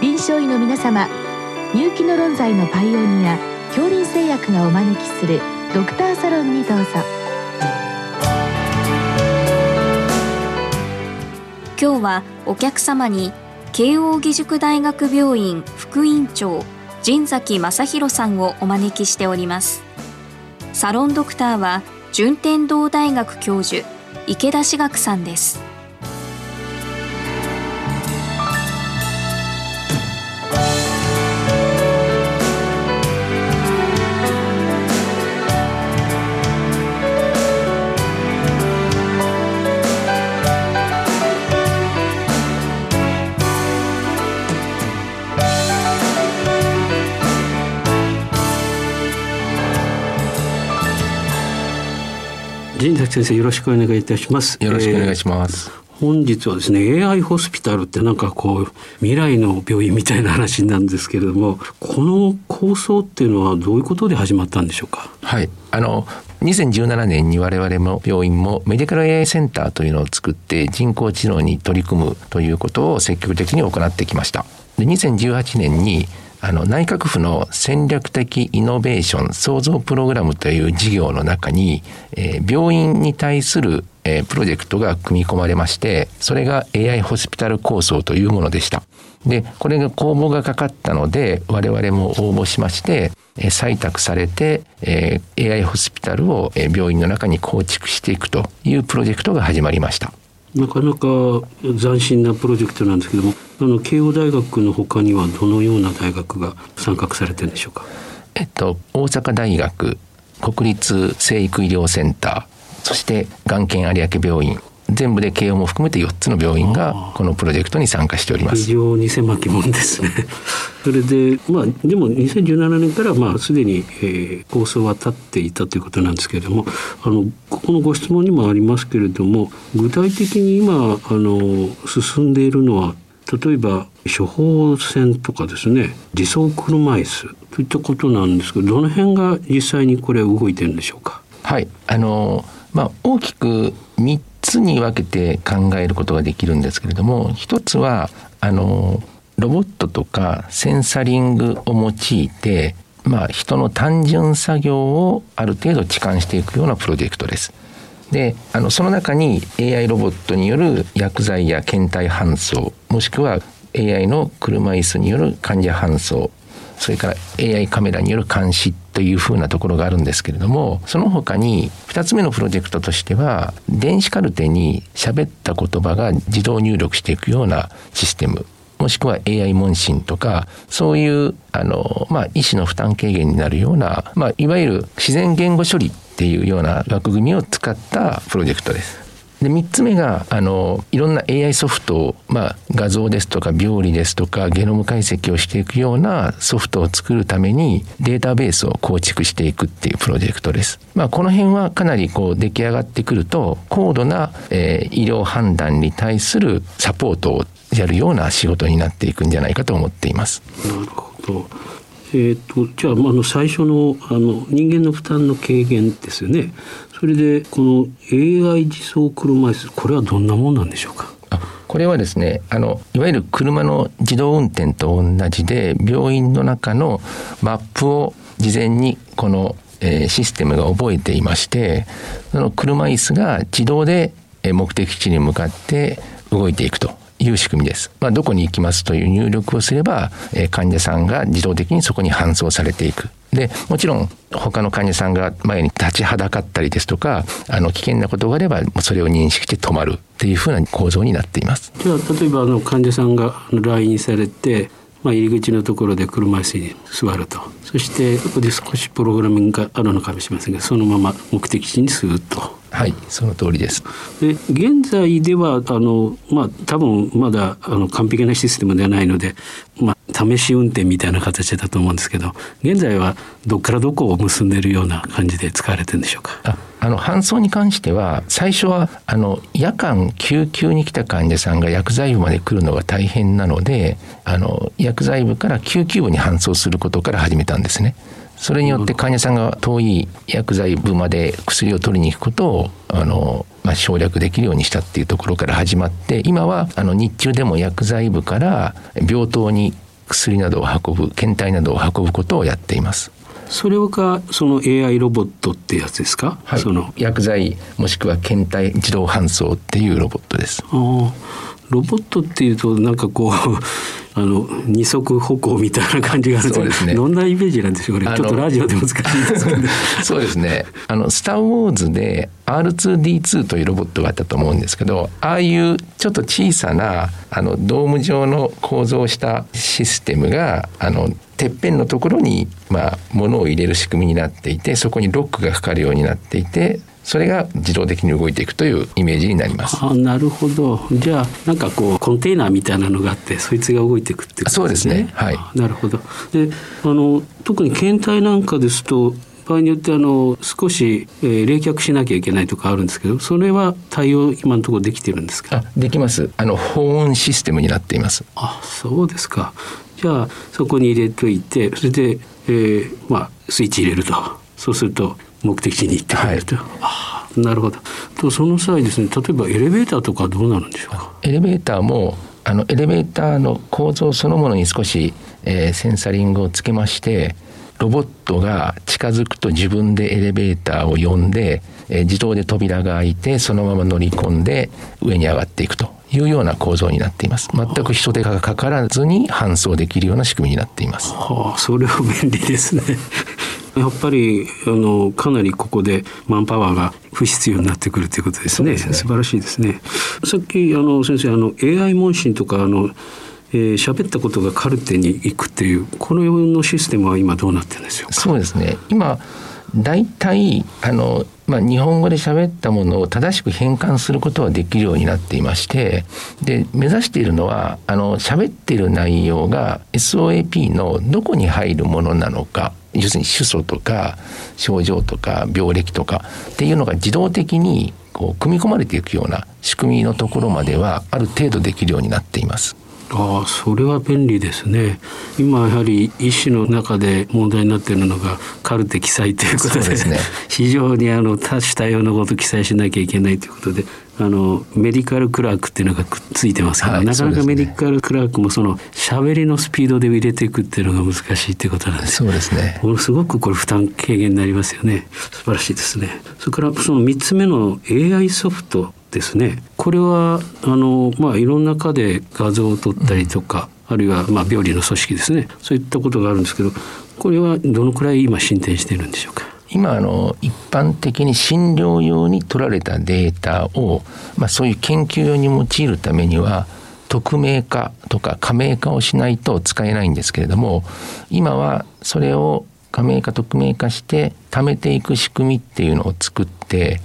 臨床医の皆様入気の論剤のパイオニア恐林製薬がお招きするドクターサロンにどうぞ。今日はお客様に慶應義塾大学病院副院長陣崎正弘さんをお招きしております。サロンドクターは順天堂大学教授池田志学さんです。陣崎先生よろしくお願いいたします。よろしくお願いします、えー、本日はですね AI ホスピタルってなんかこう未来の病院みたいな話なんですけれどもこの構想っていうのはどういうことで始まったんでしょうか？はい。あの2017年に我々も病院もメディカル AI センターというのを作って人工知能に取り組むということを積極的に行ってきましたで2018年にあの内閣府の戦略的イノベーション創造プログラムという事業の中に、えー、病院に対する、えー、プロジェクトが組み込まれましてそれが AI ホスピタル構想というものでした。でこれが公募がかかったので我々も応募しまして採択されて、えー、AI ホスピタルを病院の中に構築していくというプロジェクトが始まりました。なかなか斬新なプロジェクトなんですけどもあの慶応大学のほかにはどのような大学が参画されてるんでしょうか？えっと大阪大学国立生育医療センターそしてがん研有明病院全部で慶応も含めて4つの病院がこのプロジェクトに参加しております。非常に狭きもんですね。それでまあでも2017年からまあすでに、えー、構想は立っていたということなんですけれどもあのここのご質問にもありますけれども具体的に今あの進んでいるのは例えば処方箋とかですね自走車椅子といったことなんですけどどの辺が実際にこれ動いてるんでしょうか？はい。あのまあ大きく3つに分けて考えることができるんですけれども一つはあのロボットとかセンサリングを用いて、まあ、人の単純作業をある程度置換していくようなプロジェクトです。であのその中に AI ロボットによる薬剤や検体搬送もしくは AI の車椅子による患者搬送それから AI カメラによる監視というふうなところがあるんですけれどもその他に2つ目のプロジェクトとしては電子カルテに喋った言葉が自動入力していくようなシステムもしくは AI 問診とかそういうあの、まあ、医師の負担軽減になるような、まあ、いわゆる自然言語処理っていうような枠組みを使ったプロジェクトです。で3つ目があのいろんな AI ソフトを、まあ、画像ですとか病理ですとかゲノム解析をしていくようなソフトを作るためにデータベースを構築していくっていうプロジェクトです。まあ、この辺はかなりこう出来上がってくると高度な、えー、医療判断に対するサポートをやるような仕事になっていくんじゃないかと思っています。なるほどえーと、じゃああの最初のあの人間の負担の軽減ですよねそれでこの AI 自走車椅子これはどんなものなんでしょうか？これはですねあのいわゆる車の自動運転と同じで病院の中のマップを事前にこの、えー、システムが覚えていましてその車椅子が自動で目的地に向かって動いていくと。いう仕組みです。まあ、どこに行きますという入力をすれば、えー、患者さんが自動的にそこに搬送されていく。でもちろん他の患者さんが前に立ちはだかったりですとかあの危険なことがあればそれを認識して止まるっていうふうな構造になっています。じゃあ例えばあの患者さんが来院されてまあ、入り口のところで車椅子に座るとそしてここで少しプログラミングがあるのかもしれませんがそのまま目的地にスーッとはいその通りですで現在ではあのまあ多分まだあの完璧なシステムではないので、まあ、試し運転みたいな形だと思うんですけど現在はどっからどこを結んでるような感じで使われてるんでしょうか？ああの搬送に関しては最初はあの夜間救急に来た患者さんが薬剤部まで来るのが大変なのであの薬剤部から救急部に搬送することから始めたんですね。それによって患者さんが遠い薬剤部まで薬を取りに行くことをあの、まあ、省略できるようにしたっていうところから始まって今はあの日中でも薬剤部から病棟に薬などを運ぶ検体などを運ぶことをやっています。それがその AI ロボットってやつですか、はい、その。薬剤もしくは検体自動搬送っていうロボットです。あロボットっていうとなんかこうあの二足歩行みたいな感じがあるんですね。どんなイメージなんでしょうね。ちょっとラジオで難しいですけど。そうですね。あのスターウォーズで R2D2 というロボットがあったと思うんですけど、ああいうちょっと小さなあのドーム状の構造をしたシステムがあのてっぺんのところにまあ物を入れる仕組みになっていて、そこにロックがかかるようになっていて、それが自動的に動いていくというイメージになります。あなるほど。じゃあなんかこうコンテーナーみたいなのがあってそいつが動いていくってことですね。そうですね。はい。なるほど。であの特に検体なんかですと場合によってあの少し、えー、冷却しなきゃいけないとかあるんですけどそれは対応今のところできてるんですか？できます。あの保温システムになっています。あそうですか。じゃあそこに入れといてそれで、えー、まあスイッチ入れると。そうすると目的地に行ってくれると、はい、あなるほど。とその際ですね例えばエレベーターとかどうなるんでしょうか？エレベーターもあのエレベーターの構造そのものに少し、えー、センサリングをつけましてロボットが近づくと自分でエレベーターを呼んで、えー、自動で扉が開いてそのまま乗り込んで上に上がっていくというような構造になっています。全く人手がかからずに搬送できるような仕組みになっています。はあそれは便利ですねやっぱりあのかなりここでマンパワーが不必要になってくるということですね。すね素晴らしいですね。さっきあの先生あの AI 問診とかあのえー、喋ったことがカルテに行くっていうこののシステムは今どうなってるんですよ？そうですね今大体あの、まあ、日本語で喋ったものを正しく変換することはできるようになっていましてで目指しているのはあの喋っている内容が SOAP のどこに入るものなのか要するに主訴とか症状とか病歴とかっていうのが自動的にこう組み込まれていくような仕組みのところまではある程度できるようになっています。ああそれは便利ですね。今やはり医師の中で問題になっているのがカルテ記載ということで、ね、非常にあの多種多様なことを記載しなきゃいけないということであのメディカルクラークっていうのがくっついてますから、はい、なかなかメディカルクラークもその喋りのスピードで入れていくっていうのが難しいっていうことなんです。そうですね。ものすごくこれ負担軽減になりますよね。素晴らしいですね。それからその3つ目の AI ソフトですね。これはあの、まあ、いろんな科で画像を撮ったりとか、うん、あるいは、まあ、病理の組織ですね。そういったことがあるんですけどこれはどのくらい今進展しているんでしょうか？今あの一般的に診療用に取られたデータを、まあ、そういう研究用に用いるためには匿名化とか加盟化をしないと使えないんですけれども今はそれを加盟化匿名化して貯めていく仕組みっていうのを作って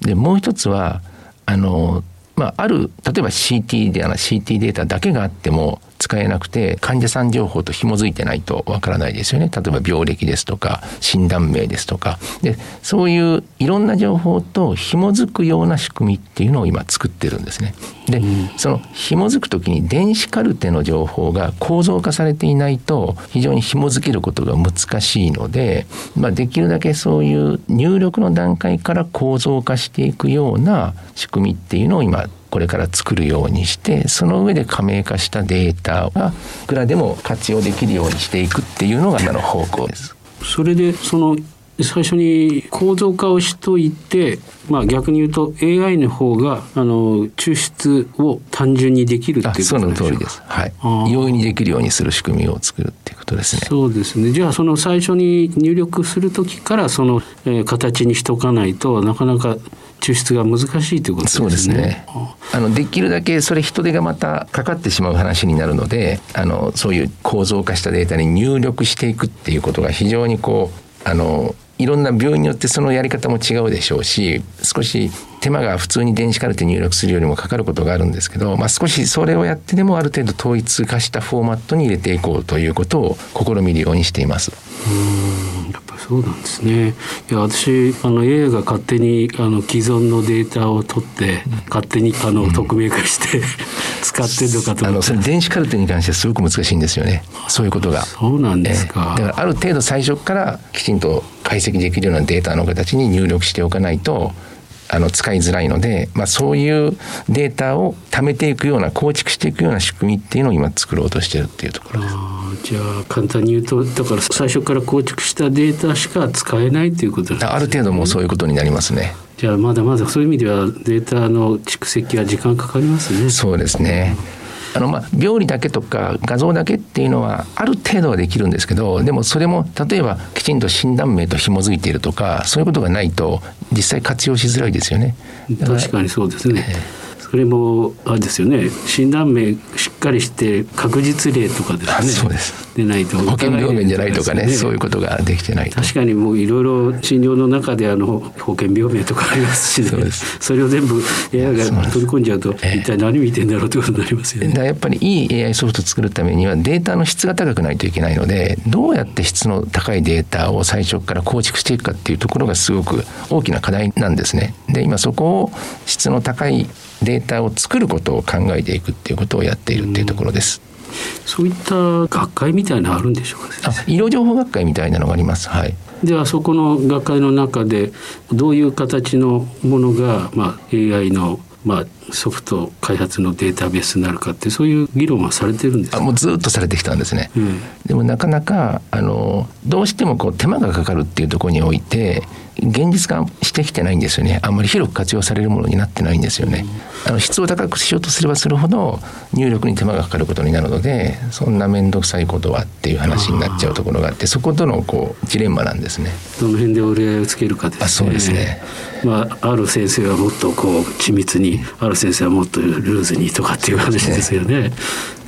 でもう一つはあのまあ、ある例えば CT であの CT データだけがあっても使えなくて患者さん情報と紐づいてないとわからないですよね。例えば病歴ですとか診断名ですとか。でそういういろんな情報と紐づくような仕組みっていうのを今作ってるんですね。で、その紐づく時に電子カルテの情報が構造化されていないと非常に紐づけることが難しいので、まあ、できるだけそういう入力の段階から構造化していくような仕組みっていうのを今これから作るようにしてその上で加盟化したデータがいくらでも活用できるようにしていくっていうのが今の方向です。それでその最初に構造化をしといて、まあ、逆に言うと AI の方があの抽出を単純にできるっていうことその通りです、はい、容易にできるようにする仕組みを作るっていうことですね。そうですね。じゃあその最初に入力する時からその、えー、形にしとかないとなかなか抽出が難しいということですね。そうですね。あのできるだけそれ人手がまたかかってしまう話になるので、あのそういう構造化したデータに入力していくっていうことが非常にこうあのいろんな病院によってそのやり方も違うでしょうし少し手間が普通に電子カルテ入力するよりもかかることがあるんですけど、まあ、少しそれをやってでもある程度統一化したフォーマットに入れていこうということを試みるようにしています。うんやっぱそうなんですね。いや私あの AI が勝手にあの既存のデータを取って、うん、勝手にあの匿名化して使ってるのかとあのそれ電子カルテに関してはすごく難しいんですよね。そういうことが。そうなんですか。えー、だからある程度最初からきちんと解析できるようなデータの形に入力しておかないとあの使いづらいので、まあ、そういうデータを貯めていくような構築していくような仕組みっていうのを今作ろうとしてるっていうところです。じゃあ簡単に言うとだから最初から構築したデータしか使えないということですね。ある程度もうそういうことになりますね。じゃあまだまだそういう意味ではデータの蓄積は時間かかりますね。そうですね。あのまあ病理だけとか画像だけっていうのはある程度はできるんですけどでもそれも例えばきちんと診断名と紐づいているとかそういうことがないと実際活用しづらいですよね。確かにそうですね。えーそれもあれですよね。診断名しっかりして確実例とかですね。そうです。でないと。保険病名じゃないとかねそういうことができてない確かにもういろいろ診療の中であの保険病名とかありますし、ね、そそれを全部 AI が取り込んじゃうと一体何見てんだろうということになりますよね。やっぱりいい AI ソフトを作るためにはデータの質が高くないといけないのでどうやって質の高いデータを最初から構築していくかっていうところがすごく大きな課題なんですね。で今そこを質の高いデータを作ることを考えていくっていうことをやっているっていうところです。そういった学会みたいなのあるんでしょうか、ね、医療情報学会みたいなのがあります。はい。ではそこの学会の中でどういう形のものが、まあ、AI のまあ、ソフト開発のデータベースになるかってそういう議論はされてるんですあもうずっとされてきたんですね、うん、でもなかなかあのどうしてもこう手間がかかるっていうところにおいて現実化してきてないんですよね。あんまり広く活用されるものになってないんですよね、あの質を高くしようとすればするほど入力に手間がかかることになるのでそんな面倒くさいことはっていう話になっちゃうところがあってそことのこうジレンマなんですねどの辺で折り合いをつけるかですね。あそうですね。まあある先生はもっとこう緻密にある先生はもっとルーズにとかっていう話ですよね。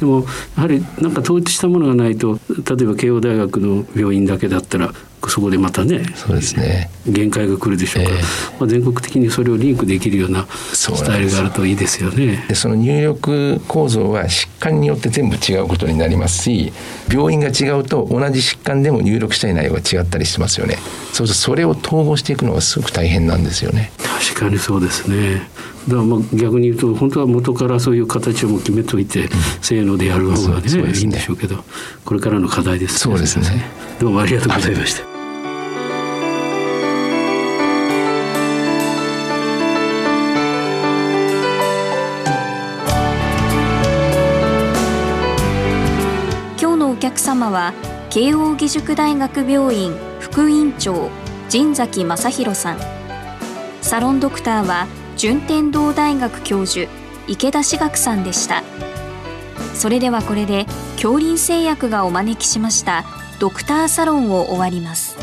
でもやはりなんか統一したものがないと例えば慶応大学の病院だけだったらそこでまたねそうですね限界が来るでしょうから、えー、まあ、全国的にそれをリンクできるようなスタイルがあるといいですよね。でその入力構造は疾患によって全部違うことになりますし病院が違うと同じ疾患でも入力したい内容が違ったりしますよね。そうするとそれを統合していくのがすごく大変なんですよね。確かにそうですね。だからまあ逆に言うと本当は元からそういう形をも決めといて、うん、せーのでやる方がね、ね、いいんでしょうけどこれからの課題です、ね、そうですね。どうもありがとうございました。客様は慶應義塾大学病院副院長陣崎正弘さん。サロンドクターは順天堂大学教授池田志学さんでした。それではこれで恐林製薬がお招きしましたドクターサロンを終わります。